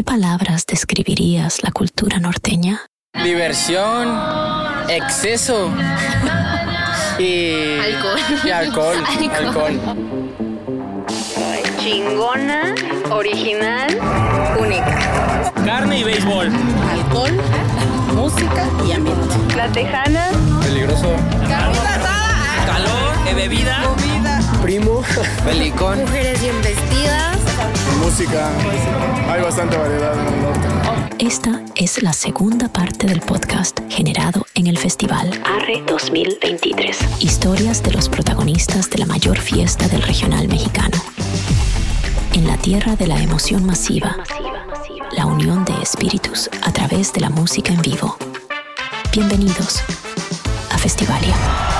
qué palabras describirías la cultura norteña? Diversión, exceso y Alcohol. y alcohol, alcohol. Chingona, original, única. Carne y béisbol. alcohol, música y ambiente. La Tejana, Peligroso. calor, de bebida. Primo. Pelicón. mujeres bien vestidas. Música. Hay bastante variedad en el norte. Esta es la segunda parte del podcast generado en el festival Arre 2023. Historias de los protagonistas de la mayor fiesta del regional mexicano. En la tierra de la emoción masiva, la unión de espíritus a través de la música en vivo. Bienvenidos a Festivalia.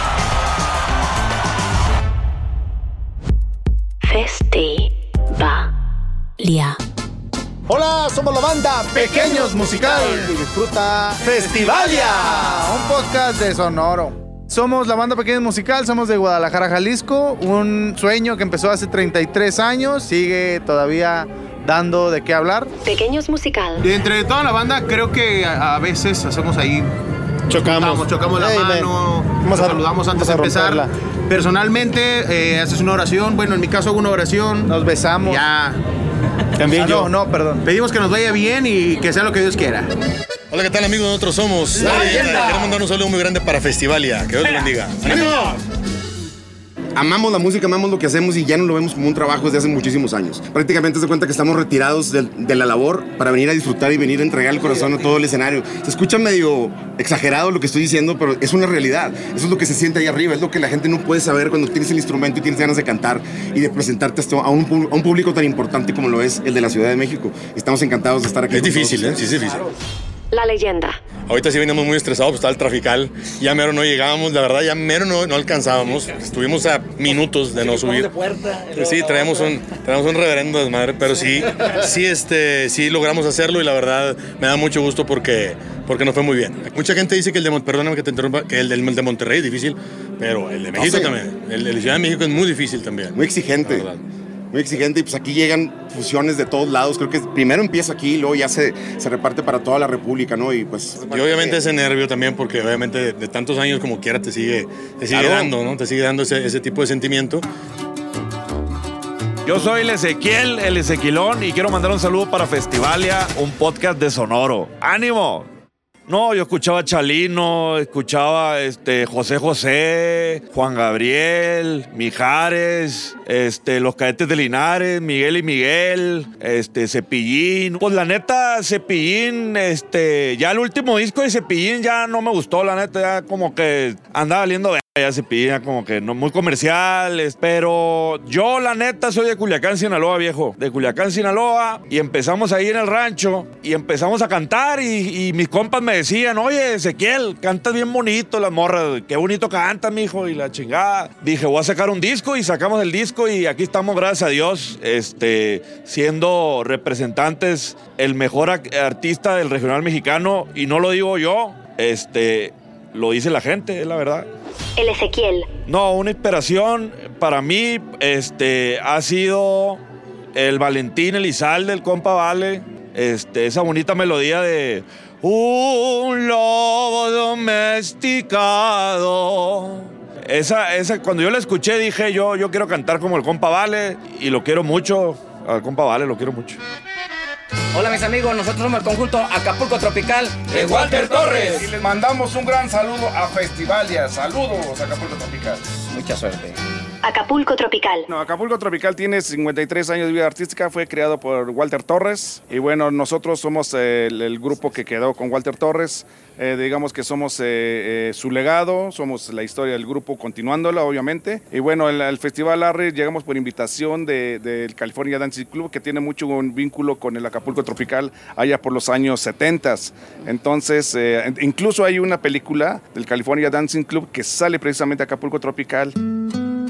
Somos la banda Pequeños Musical y disfruta Festivalia, un podcast de Sonoro. Somos la banda Pequeños Musical, somos de Guadalajara, Jalisco, un sueño que empezó hace 33 años, sigue todavía dando de qué hablar. Pequeños Musical. De entre toda la banda, creo que a, a veces hacemos ahí. Chocamos, chocamos la Ey, ven. mano, nos saludamos antes de empezar. romperla. Personalmente, eh, haces una oración. Bueno, en mi caso hago una oración. Nos besamos. Ya. Ah, no, no, perdón. Pedimos que nos vaya bien y que sea lo que Dios quiera. Hola, ¿qué tal amigos? Nosotros somos La. Queremos mandar un saludo muy grande para Festivalia. Que Dios los bendiga. Amamos la música, amamos lo que hacemos y ya no lo vemos como un trabajo desde hace muchísimos años. Prácticamente se cuenta que estamos retirados de, la labor para venir a disfrutar y venir a entregar el corazón a todo el escenario. Se escucha medio exagerado lo que estoy diciendo, pero es una realidad. Eso es lo que se siente ahí arriba, es lo que la gente no puede saber cuando tienes el instrumento y tienes ganas de cantar y de presentarte esto a un, a un público tan importante como lo es el de la Ciudad de México. Estamos encantados de estar aquí. Es con difícil, ¿eh? Sí, es difícil. La leyenda. Ahorita sí veníamos muy estresados, pues estaba el trafical. Ya mero no llegábamos, la verdad, ya mero no, no alcanzábamos. Estuvimos a minutos de no subir. Sí, traemos un, traemos un reverendo desmadre, pero sí, sí, este, sí logramos hacerlo y la verdad me da mucho gusto porque, porque nos fue muy bien. Mucha gente dice que el de, perdóname que te interrumpa, que el del- el de Monterrey es difícil, pero el de México sí. también. El de Ciudad de México es muy difícil también. Muy exigente. La verdad. Muy exigente y pues aquí llegan fusiones de todos lados. Creo que primero empieza aquí y luego ya se, se reparte para toda la República, ¿no? Y pues... Y obviamente ese nervio también, porque obviamente de, de tantos años como quiera te sigue, te sigue Claro. dando, ¿no? Te sigue dando ese, ese tipo de sentimiento. Yo soy el Ezequiel, el Ezequilón, y quiero mandar un saludo para Festivalia, un podcast de Sonoro. ¡Ánimo! No, yo escuchaba Chalino, escuchaba este, José José, Juan Gabriel, Mijares, este, los cadetes de Linares, Miguel y Miguel, este, Cepillín. Pues la neta, Cepillín, este, ya el último disco de Cepillín ya no me gustó, la neta, ya como que andaba valiendo ya Cepillín, ya como que no muy comerciales, pero yo la neta soy de Culiacán, Sinaloa, viejo, de Culiacán, Sinaloa, y empezamos ahí en el rancho y empezamos a cantar y, mis compas me decían, oye, Ezequiel, cantas bien bonito, las morras, qué bonito canta, mijo, y la chingada. Dije, voy a sacar un disco y sacamos el disco y aquí estamos, gracias a Dios, este, siendo representantes, el mejor artista del regional mexicano, y no lo digo yo, este, lo dice la gente, es la verdad. El Ezequiel. No, una inspiración para mí este, ha sido el Valentín Elizalde, el compa Vale. Este, esa bonita melodía de Un lobo domesticado. Esa, esa, cuando yo la escuché dije yo, yo quiero cantar como el compa Vale y lo quiero mucho. Al compa Vale lo quiero mucho. Hola mis amigos, nosotros somos el conjunto Acapulco Tropical de Walter Torres. Y les mandamos un gran saludo a Festivalia. Saludos, Acapulco Tropical. Mucha suerte. Acapulco Tropical. No, Acapulco Tropical tiene 53 años de vida artística, fue creado por Walter Torres y bueno, nosotros somos eh, el, grupo que quedó con Walter Torres, Eh, digamos que somos eh, su legado, somos la historia del grupo continuándola obviamente y bueno, el, el Festival Arre llegamos por invitación de- del California Dancing Club que tiene mucho un vínculo con el Acapulco Tropical allá por los años 70. Entonces, incluso hay una película del California Dancing Club que sale precisamente a Acapulco Tropical.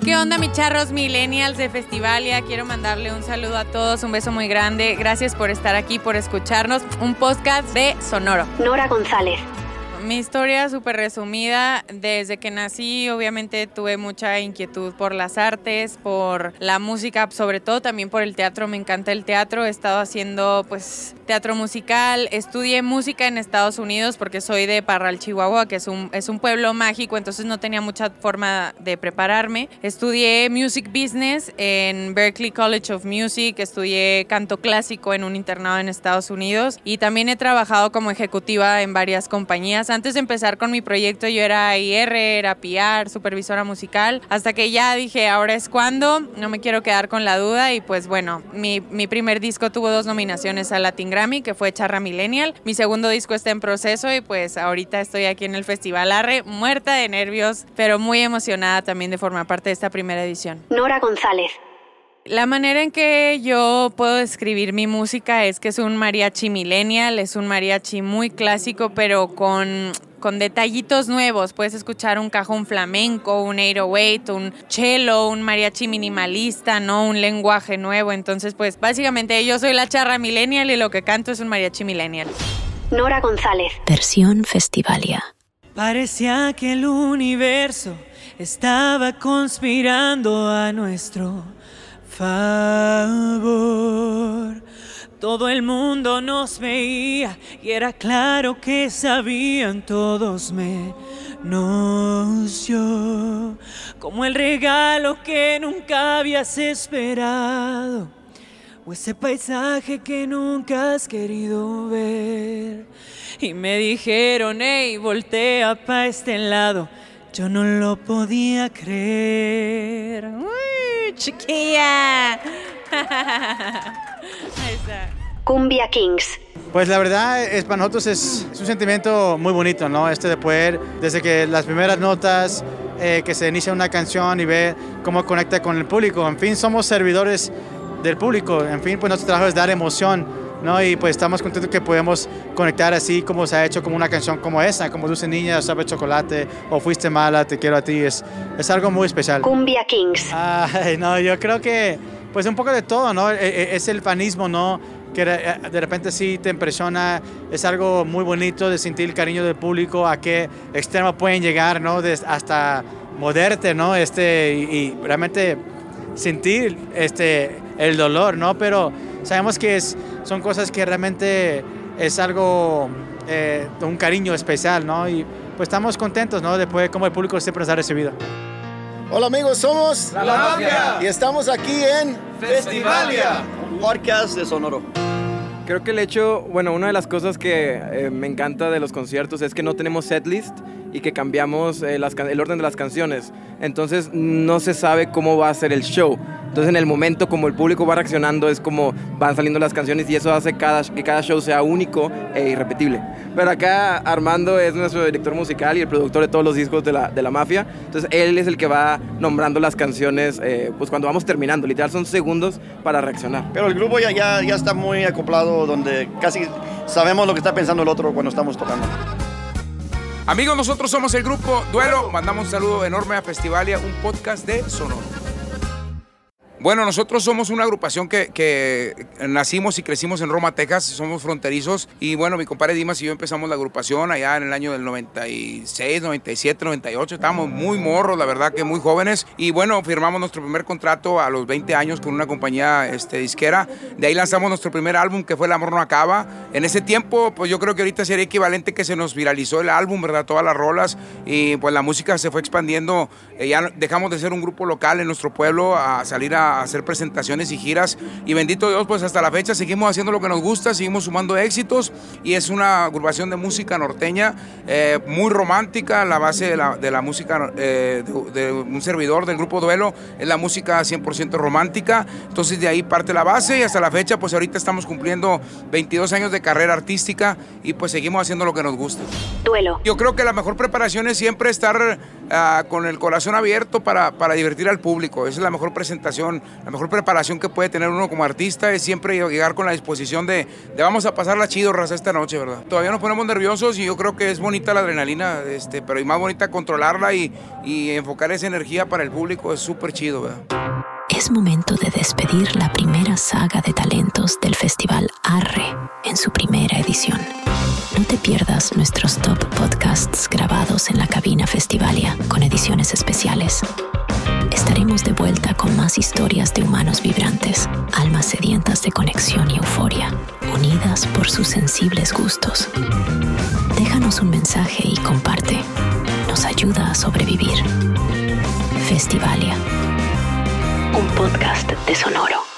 ¿Qué onda, mis charros millennials de Festivalia? Quiero mandarle un saludo a todos, un beso muy grande. Gracias por estar aquí, por escucharnos. Un podcast de Sonoro. Nora González. Mi historia súper resumida, desde que nací obviamente tuve mucha inquietud por las artes, por la música, sobre todo también por el teatro, me encanta el teatro, he estado haciendo pues teatro musical, estudié música en Estados Unidos porque soy de Parral, Chihuahua, que es un, es un pueblo mágico, entonces no tenía mucha forma de prepararme. Estudié music business en Berklee College of Music, estudié canto clásico en un internado en Estados Unidos. Y también he trabajado como ejecutiva en varias compañías. Antes de empezar con mi proyecto yo era IR, era PR, supervisora musical, hasta que ya dije, ahora es cuando, no me quiero quedar con la duda y pues bueno, mi, mi primer disco tuvo dos nominaciones al Latin Grammy, que fue Charra Millennial. Mi segundo disco está en proceso y pues ahorita estoy aquí en el Festival Arre, muerta de nervios, pero muy emocionada también de formar parte de esta primera edición. Nora González. La manera en que yo puedo describir mi música es que es un mariachi millennial, es un mariachi muy clásico, pero con, con detallitos nuevos. Puedes escuchar un cajón flamenco, un 808, un cello, un mariachi minimalista, ¿no? Un lenguaje nuevo. Entonces, pues básicamente yo soy la charra millennial y lo que canto es un mariachi millennial. Nora González. Versión Festivalia. Parecía que el universo estaba conspirando a nuestro favor. Todo el mundo nos veía y era claro que sabían todos menos yo. Como el regalo que nunca habías esperado. O ese paisaje que nunca has querido ver. Y me dijeron, hey, voltea pa' este lado. Yo no lo podía creer. ¡Uy, chiquilla! Ahí está. Cumbia Kings. Pues la verdad es para nosotros es, es, un sentimiento muy bonito, ¿no? Este de poder, desde que las primeras notas, eh, que se inicia una canción y ver cómo conecta con el público. En fin, somos servidores del público. En fin, pues nuestro trabajo es dar emoción, ¿no? Y pues estamos contentos que podemos conectar así como se ha hecho como una canción como esa, como Dulce Niña, Sabe Chocolate, o Fuiste Mala, Te Quiero a Ti. Es, es algo muy especial. Cumbia Kings. Ay, no, yo creo que pues un poco de todo, ¿no? Es el fanismo, ¿no? Que de repente sí te impresiona, es algo muy bonito de sentir el cariño del público, a qué extremo pueden llegar, ¿no? De, hasta moderte, ¿no? Este, y, y, realmente sentir este, el dolor, ¿no? Pero sabemos que es, son cosas que realmente es algo, eh, un cariño especial, ¿no? Y pues estamos contentos, ¿no? Después de cómo el público siempre nos ha recibido. Hola amigos, somos La Mafia y estamos aquí en Festivalia, podcast de Sonoro. Creo que el hecho, bueno, una de las cosas que eh, me encanta de los conciertos es que no tenemos setlist y que cambiamos eh, las, el orden de las canciones. Entonces no se sabe cómo va a ser el show. Entonces en el momento como el público va reaccionando es como van saliendo las canciones y eso hace cada, que cada show sea único e irrepetible. Pero acá Armando es nuestro director musical y el productor de todos los discos de la, de la mafia. Entonces él es el que va nombrando las canciones eh, pues cuando vamos terminando. Literal son segundos para reaccionar. Pero el grupo ya, ya, ya está muy acoplado donde casi sabemos lo que está pensando el otro cuando estamos tocando. Amigos, nosotros somos el grupo Duelo. Mandamos un saludo enorme a Festivalia, un podcast de Sonoro. Bueno, nosotros somos una agrupación que, que, nacimos y crecimos en Roma, Texas, somos fronterizos. Y bueno, mi compadre Dimas y yo empezamos la agrupación allá en el año del 96, 97, 98, estábamos muy morros, la verdad que muy jóvenes. Y bueno, firmamos nuestro primer contrato a los 20 años con una compañía este, disquera, de ahí lanzamos nuestro primer álbum que fue El Amor No Acaba, en ese tiempo pues yo creo que ahorita sería equivalente que se nos viralizó el álbum, ¿verdad? Todas las rolas y pues la música se fue expandiendo, eh, ya dejamos de ser un grupo local en nuestro pueblo a salir a hacer presentaciones y giras. Y bendito Dios pues hasta la fecha seguimos haciendo lo que nos gusta, seguimos sumando éxitos. Y es una agrupación de música norteña eh, muy romántica, la base de la, música eh, de, de, un servidor del grupo Duelo es la música 100% romántica, entonces de ahí parte la base y hasta la fecha pues ahorita estamos cumpliendo 22 años de carrera artística y pues seguimos haciendo lo que nos gusta. Duelo. Yo creo que la mejor preparación es siempre estar uh, con el corazón abierto para, para divertir al público, esa es la mejor presentación la mejor preparación que puede tener uno como artista es siempre llegar con la disposición de, de vamos a pasarla chido, raza, esta noche, ¿verdad? Todavía nos ponemos nerviosos y yo creo que es bonita la adrenalina, este, pero y más bonita controlarla y, y enfocar esa energía para el público es súper chido, ¿verdad? es momento de despedir la primera saga de talentos del Festival pierdas nuestros top podcasts grabados en la cabina Festivalia con ediciones especiales. Estaremos de vuelta con más historias de humanos vibrantes, almas sedientas de conexión y euforia, unidas por sus sensibles gustos. Déjanos un mensaje y comparte. Nos ayuda a sobrevivir. Festivalia. Un podcast de Sonoro.